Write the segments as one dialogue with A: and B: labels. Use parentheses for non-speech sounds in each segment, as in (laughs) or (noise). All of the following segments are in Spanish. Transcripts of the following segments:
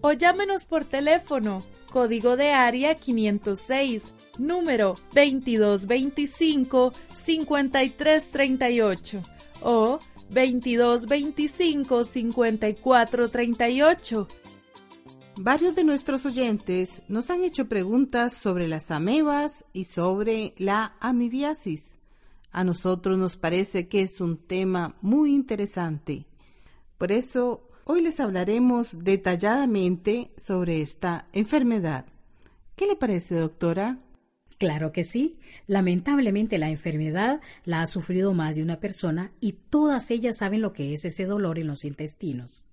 A: O llámenos por teléfono, código de área 506, número 2225-5338 o 2225-5438
B: Varios de nuestros oyentes nos han hecho preguntas sobre las amebas y sobre la amibiasis. A nosotros nos parece que es un tema muy interesante. Por eso, hoy les hablaremos detalladamente sobre esta enfermedad. ¿Qué le parece, doctora?
C: Claro que sí. Lamentablemente la enfermedad la ha sufrido más de una persona y todas ellas saben lo que es ese dolor en los intestinos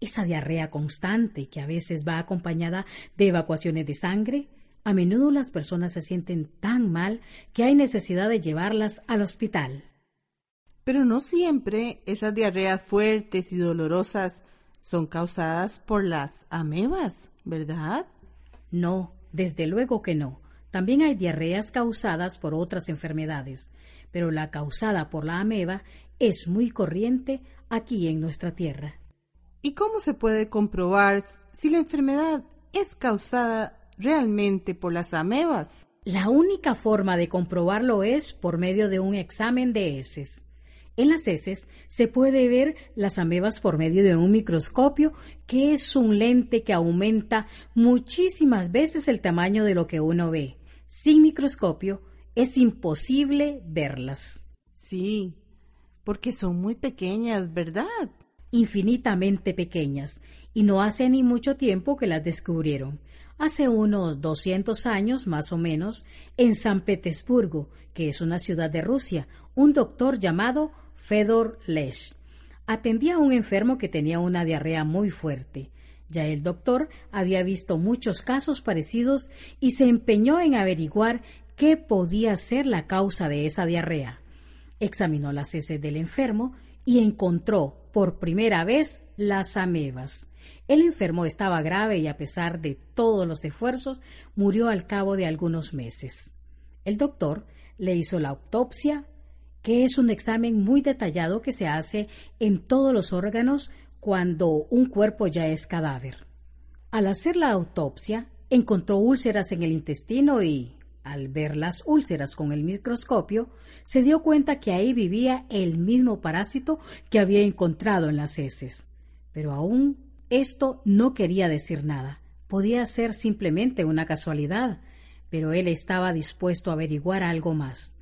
C: esa diarrea constante que a veces va acompañada de evacuaciones de sangre, a menudo las personas se sienten tan mal que hay necesidad de llevarlas al hospital.
B: Pero no siempre esas diarreas fuertes y dolorosas son causadas por las amebas, ¿verdad?
C: No, desde luego que no. También hay diarreas causadas por otras enfermedades, pero la causada por la ameba es muy corriente aquí en nuestra tierra.
B: ¿Y cómo se puede comprobar si la enfermedad es causada realmente por las amebas?
C: La única forma de comprobarlo es por medio de un examen de heces. En las heces se puede ver las amebas por medio de un microscopio, que es un lente que aumenta muchísimas veces el tamaño de lo que uno ve. Sin microscopio es imposible verlas.
B: Sí, porque son muy pequeñas, ¿verdad?
C: infinitamente pequeñas, y no hace ni mucho tiempo que las descubrieron. Hace unos 200 años, más o menos, en San Petersburgo, que es una ciudad de Rusia, un doctor llamado Fedor Lesh atendía a un enfermo que tenía una diarrea muy fuerte. Ya el doctor había visto muchos casos parecidos y se empeñó en averiguar qué podía ser la causa de esa diarrea. Examinó las heces del enfermo y encontró por primera vez las amebas. El enfermo estaba grave y a pesar de todos los esfuerzos murió al cabo de algunos meses. El doctor le hizo la autopsia, que es un examen muy detallado que se hace en todos los órganos cuando un cuerpo ya es cadáver. Al hacer la autopsia, encontró úlceras en el intestino y, al ver las úlceras con el microscopio, se dio cuenta que ahí vivía el mismo parásito que había encontrado en las heces. Pero aún esto no quería decir nada. Podía ser simplemente una casualidad, pero él estaba dispuesto a averiguar algo más.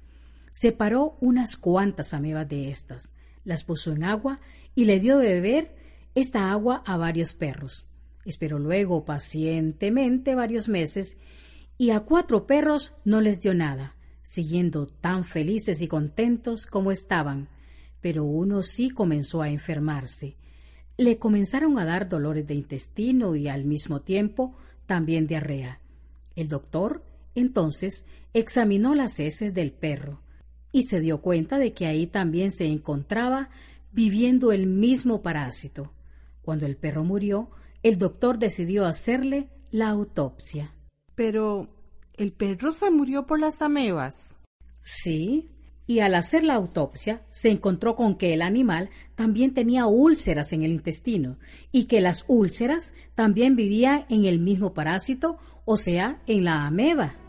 C: Separó unas cuantas amebas de estas, las puso en agua y le dio de beber esta agua a varios perros. Esperó luego pacientemente varios meses y a cuatro perros no les dio nada, siguiendo tan felices y contentos como estaban, pero uno sí comenzó a enfermarse. Le comenzaron a dar dolores de intestino y al mismo tiempo también diarrea. El doctor, entonces, examinó las heces del perro y se dio cuenta de que ahí también se encontraba viviendo el mismo parásito. Cuando el perro murió, el doctor decidió hacerle la autopsia.
B: Pero, ¿el perro se murió por las amebas?
C: Sí, y al hacer la autopsia se encontró con que el animal también tenía úlceras en el intestino y que las úlceras también vivían en el mismo parásito, o sea, en la ameba.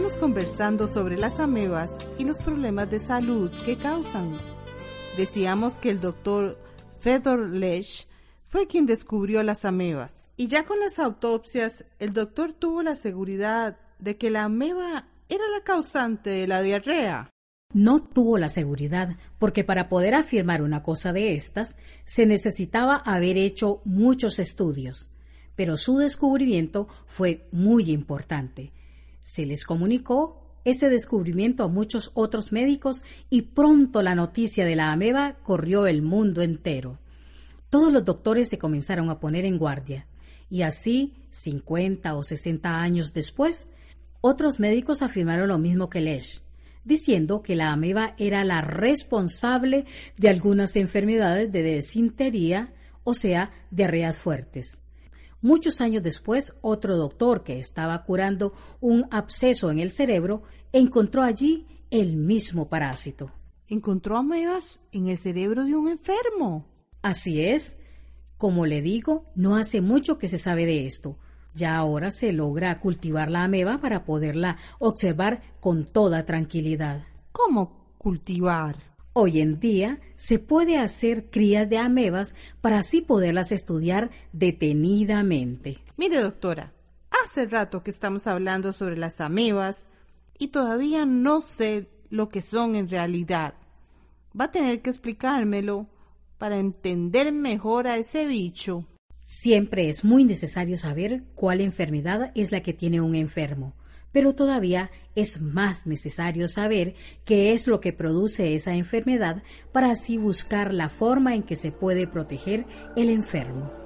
B: Estamos conversando sobre las amebas y los problemas de salud que causan. Decíamos que el doctor Fedor Lesch fue quien descubrió las amebas. Y ya con las autopsias, el doctor tuvo la seguridad de que la ameba era la causante de la diarrea.
C: No tuvo la seguridad, porque para poder afirmar una cosa de estas, se necesitaba haber hecho muchos estudios. Pero su descubrimiento fue muy importante. Se les comunicó ese descubrimiento a muchos otros médicos y pronto la noticia de la ameba corrió el mundo entero. Todos los doctores se comenzaron a poner en guardia y así, 50 o 60 años después, otros médicos afirmaron lo mismo que Lesch, diciendo que la ameba era la responsable de algunas enfermedades de desintería, o sea, diarreas fuertes. Muchos años después, otro doctor que estaba curando un absceso en el cerebro encontró allí el mismo parásito.
B: Encontró amebas en el cerebro de un enfermo.
C: Así es. Como le digo, no hace mucho que se sabe de esto. Ya ahora se logra cultivar la ameba para poderla observar con toda tranquilidad.
B: ¿Cómo cultivar?
C: Hoy en día se puede hacer crías de amebas para así poderlas estudiar detenidamente.
B: Mire, doctora, hace rato que estamos hablando sobre las amebas y todavía no sé lo que son en realidad. Va a tener que explicármelo para entender mejor a ese bicho.
C: Siempre es muy necesario saber cuál enfermedad es la que tiene un enfermo pero todavía es más necesario saber qué es lo que produce esa enfermedad para así buscar la forma en que se puede proteger el enfermo.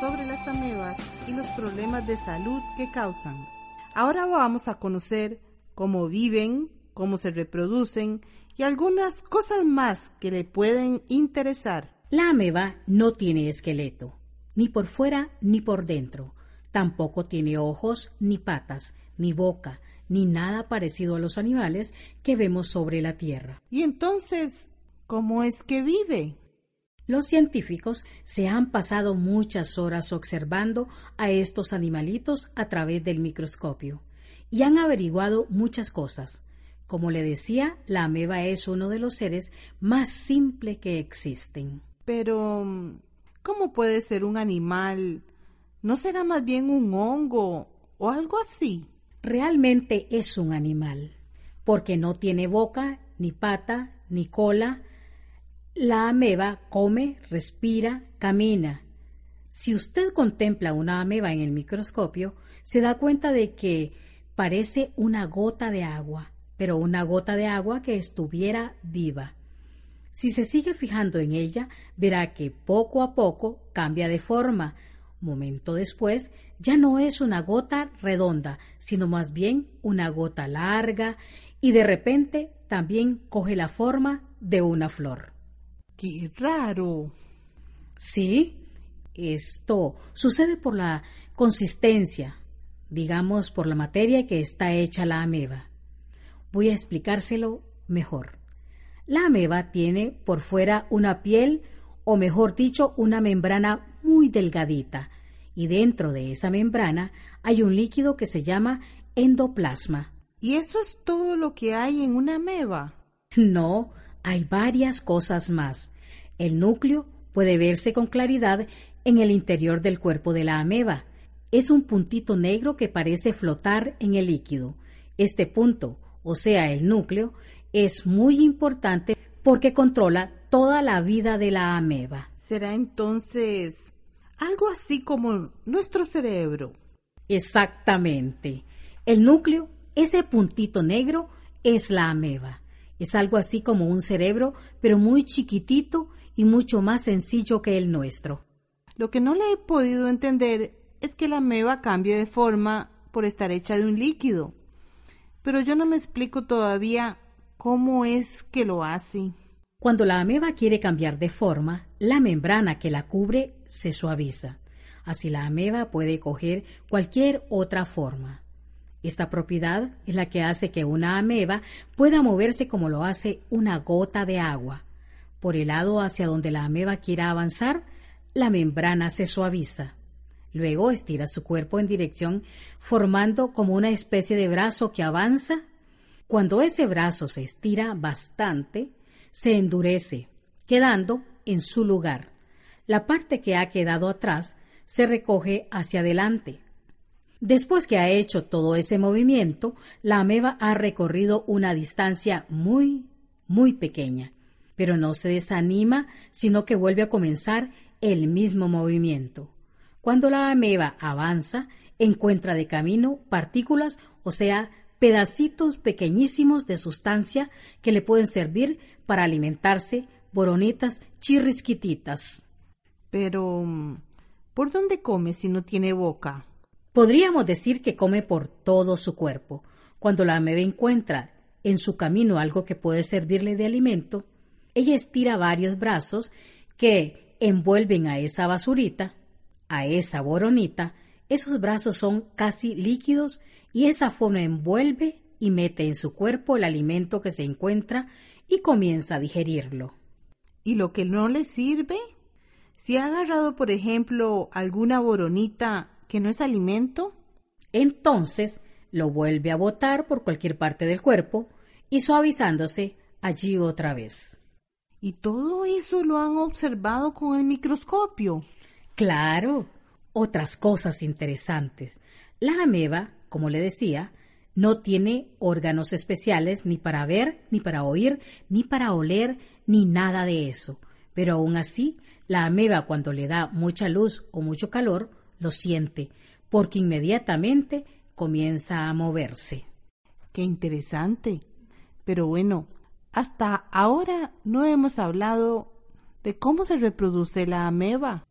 B: Sobre las amebas y los problemas de salud que causan. Ahora vamos a conocer cómo viven, cómo se reproducen y algunas cosas más que le pueden interesar.
C: La ameba no tiene esqueleto, ni por fuera ni por dentro. Tampoco tiene ojos, ni patas, ni boca, ni nada parecido a los animales que vemos sobre la Tierra.
B: ¿Y entonces cómo es que vive?
C: Los científicos se han pasado muchas horas observando a estos animalitos a través del microscopio y han averiguado muchas cosas. Como le decía, la ameba es uno de los seres más simples que existen.
B: Pero, ¿cómo puede ser un animal? ¿No será más bien un hongo o algo así?
C: Realmente es un animal, porque no tiene boca, ni pata, ni cola, la ameba come, respira, camina. Si usted contempla una ameba en el microscopio, se da cuenta de que parece una gota de agua, pero una gota de agua que estuviera viva. Si se sigue fijando en ella, verá que poco a poco cambia de forma. Momento después, ya no es una gota redonda, sino más bien una gota larga y de repente también coge la forma de una flor.
B: ¡Qué raro!
C: Sí, esto sucede por la consistencia, digamos por la materia que está hecha la ameba. Voy a explicárselo mejor. La ameba tiene por fuera una piel, o mejor dicho, una membrana muy delgadita, y dentro de esa membrana hay un líquido que se llama endoplasma.
B: ¿Y eso es todo lo que hay en una ameba? (laughs)
C: No, hay varias cosas más. El núcleo puede verse con claridad en el interior del cuerpo de la ameba. Es un puntito negro que parece flotar en el líquido. Este punto, o sea, el núcleo, es muy importante porque controla toda la vida de la ameba.
B: ¿Será entonces algo así como nuestro cerebro?
C: Exactamente. El núcleo, ese puntito negro, es la ameba. Es algo así como un cerebro, pero muy chiquitito y mucho más sencillo que el nuestro.
B: Lo que no le he podido entender es que la ameba cambie de forma por estar hecha de un líquido. Pero yo no me explico todavía cómo es que lo hace.
C: Cuando la ameba quiere cambiar de forma, la membrana que la cubre se suaviza. Así la ameba puede coger cualquier otra forma. Esta propiedad es la que hace que una ameba pueda moverse como lo hace una gota de agua. Por el lado hacia donde la ameba quiera avanzar, la membrana se suaviza. Luego estira su cuerpo en dirección formando como una especie de brazo que avanza. Cuando ese brazo se estira bastante, se endurece, quedando en su lugar. La parte que ha quedado atrás se recoge hacia adelante. Después que ha hecho todo ese movimiento, la ameba ha recorrido una distancia muy, muy pequeña, pero no se desanima, sino que vuelve a comenzar el mismo movimiento. Cuando la ameba avanza, encuentra de camino partículas, o sea, pedacitos pequeñísimos de sustancia que le pueden servir para alimentarse, boronitas chirrisquititas.
B: Pero, ¿por dónde come si no tiene boca?
C: Podríamos decir que come por todo su cuerpo. Cuando la ameba encuentra en su camino algo que puede servirle de alimento, ella estira varios brazos que envuelven a esa basurita, a esa boronita, esos brazos son casi líquidos y esa forma envuelve y mete en su cuerpo el alimento que se encuentra y comienza a digerirlo.
B: ¿Y lo que no le sirve? Si ha agarrado, por ejemplo, alguna boronita que no es alimento,
C: entonces lo vuelve a botar por cualquier parte del cuerpo y suavizándose allí otra vez.
B: ¿Y todo eso lo han observado con el microscopio?
C: Claro. Otras cosas interesantes. La ameba, como le decía, no tiene órganos especiales ni para ver, ni para oír, ni para oler, ni nada de eso. Pero aún así, la ameba cuando le da mucha luz o mucho calor, lo siente, porque inmediatamente comienza a moverse.
B: Qué interesante. Pero bueno, hasta ahora no hemos hablado de cómo se reproduce la ameba.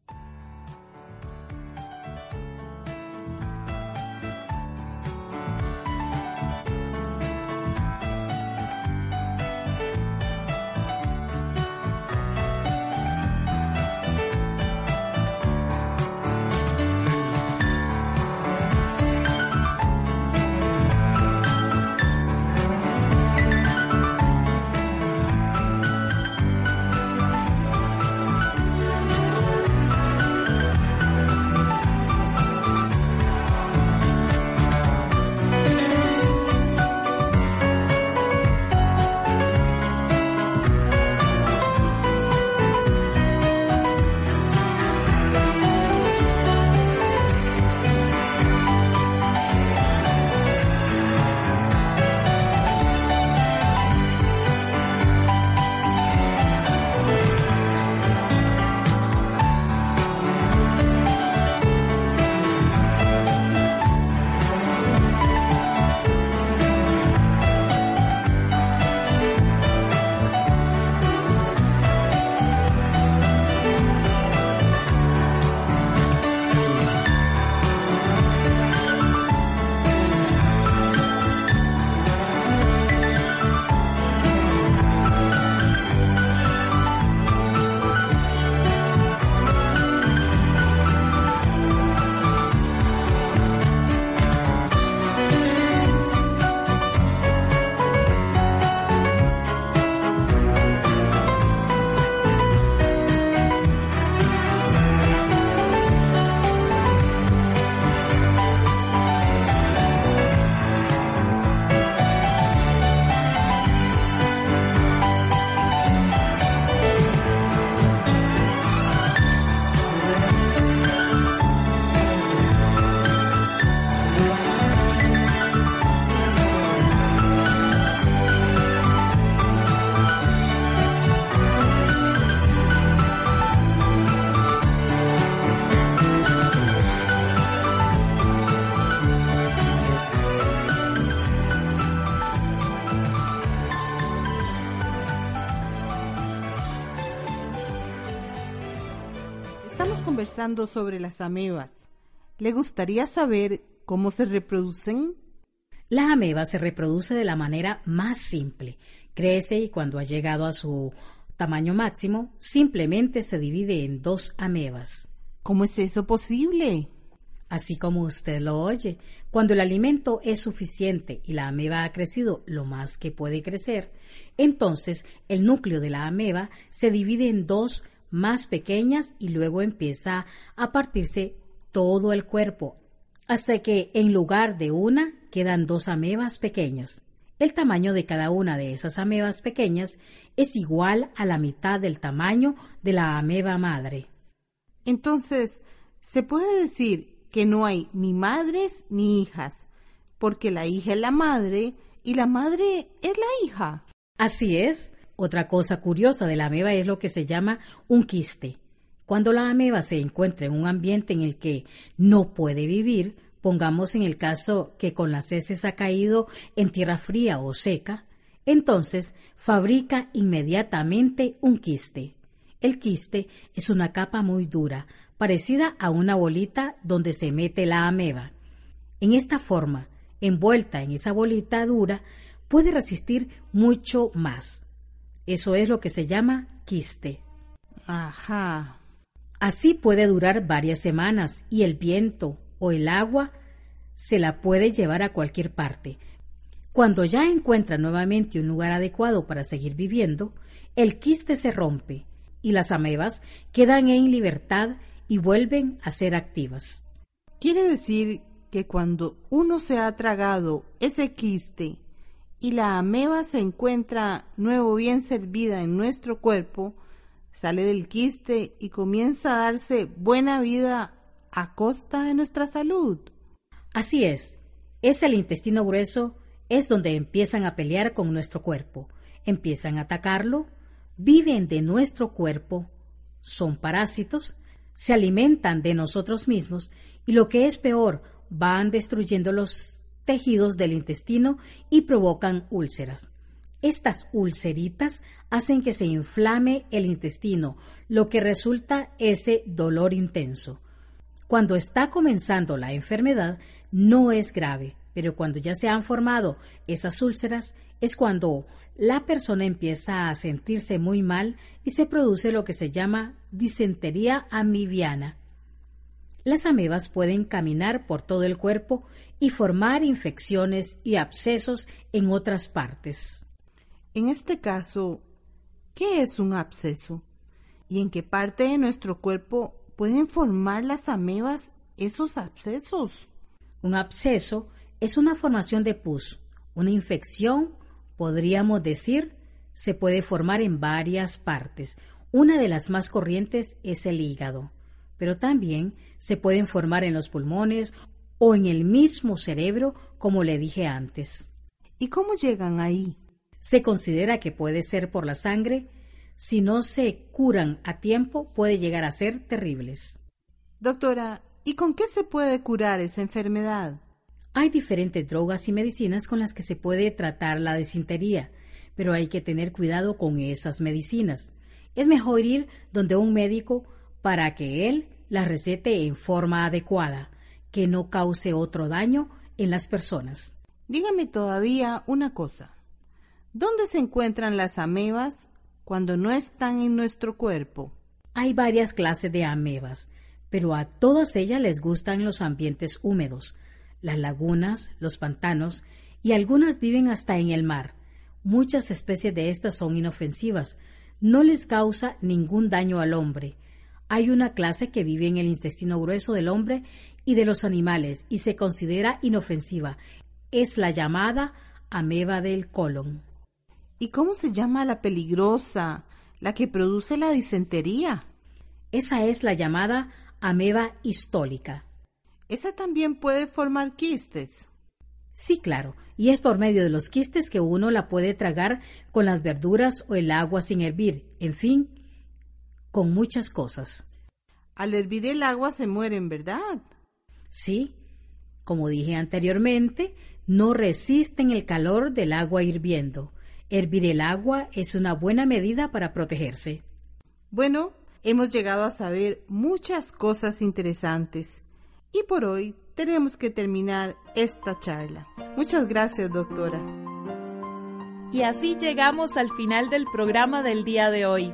B: Sobre las amebas. ¿Le gustaría saber cómo se reproducen?
C: La ameba se reproduce de la manera más simple. Crece y cuando ha llegado a su tamaño máximo, simplemente se divide en dos amebas.
B: ¿Cómo es eso posible?
C: Así como usted lo oye, cuando el alimento es suficiente y la ameba ha crecido lo más que puede crecer, entonces el núcleo de la ameba se divide en dos más pequeñas y luego empieza a partirse todo el cuerpo, hasta que en lugar de una quedan dos amebas pequeñas. El tamaño de cada una de esas amebas pequeñas es igual a la mitad del tamaño de la ameba madre.
B: Entonces, se puede decir que no hay ni madres ni hijas, porque la hija es la madre y la madre es la hija.
C: Así es. Otra cosa curiosa de la ameba es lo que se llama un quiste. Cuando la ameba se encuentra en un ambiente en el que no puede vivir, pongamos en el caso que con las heces ha caído en tierra fría o seca, entonces fabrica inmediatamente un quiste. El quiste es una capa muy dura, parecida a una bolita donde se mete la ameba. En esta forma, envuelta en esa bolita dura, puede resistir mucho más. Eso es lo que se llama quiste.
B: Ajá.
C: Así puede durar varias semanas y el viento, o el agua se la puede llevar a cualquier parte. Cuando ya encuentra nuevamente un lugar adecuado para seguir viviendo, el quiste se rompe y las amebas quedan en libertad y vuelven a ser activas.
B: Quiere decir que cuando uno se ha tragado ese quiste y la ameba se encuentra nuevo bien servida en nuestro cuerpo, sale del quiste y comienza a darse buena vida a costa de nuestra salud.
C: Así es, es el intestino grueso, es donde empiezan a pelear con nuestro cuerpo, empiezan a atacarlo, viven de nuestro cuerpo, son parásitos, se alimentan de nosotros mismos y lo que es peor, van destruyendo los tejidos del intestino y provocan úlceras. Estas ulceritas hacen que se inflame el intestino, lo que resulta ese dolor intenso. Cuando está comenzando la enfermedad no es grave, pero cuando ya se han formado esas úlceras es cuando la persona empieza a sentirse muy mal y se produce lo que se llama disentería amibiana. Las amebas pueden caminar por todo el cuerpo y formar infecciones y abscesos en otras partes.
B: En este caso, ¿qué es un absceso? ¿Y en qué parte de nuestro cuerpo pueden formar las amebas esos abscesos?
C: Un absceso es una formación de pus, una infección, podríamos decir, se puede formar en varias partes. Una de las más corrientes es el hígado, pero también se pueden formar en los pulmones o en el mismo cerebro, como le dije antes.
B: ¿Y cómo llegan ahí?
C: Se considera que puede ser por la sangre, si no se curan a tiempo, puede llegar a ser terribles.
B: Doctora, ¿y con qué se puede curar esa enfermedad?
C: Hay diferentes drogas y medicinas con las que se puede tratar la desintería, pero hay que tener cuidado con esas medicinas. Es mejor ir donde un médico para que él las recete en forma adecuada, que no cause otro daño en las personas.
B: Dígame todavía una cosa. ¿Dónde se encuentran las amebas cuando no están en nuestro cuerpo?
C: Hay varias clases de amebas, pero a todas ellas les gustan los ambientes húmedos, las lagunas, los pantanos, y algunas viven hasta en el mar. Muchas especies de estas son inofensivas, no les causa ningún daño al hombre. Hay una clase que vive en el intestino grueso del hombre y de los animales y se considera inofensiva. Es la llamada ameba del colon.
B: ¿Y cómo se llama la peligrosa, la que produce la disentería?
C: Esa es la llamada ameba histólica.
B: ¿Esa también puede formar quistes?
C: Sí, claro, y es por medio de los quistes que uno la puede tragar con las verduras o el agua sin hervir, en fin, con muchas cosas.
B: Al hervir el agua se mueren, ¿verdad?
C: Sí, como dije anteriormente, no resisten el calor del agua hirviendo. Hervir el agua es una buena medida para protegerse.
B: Bueno, Hemos llegado a saber muchas cosas interesantes y por hoy tenemos que terminar esta charla. Muchas gracias, doctora.
A: Y así llegamos al final del programa del día de hoy.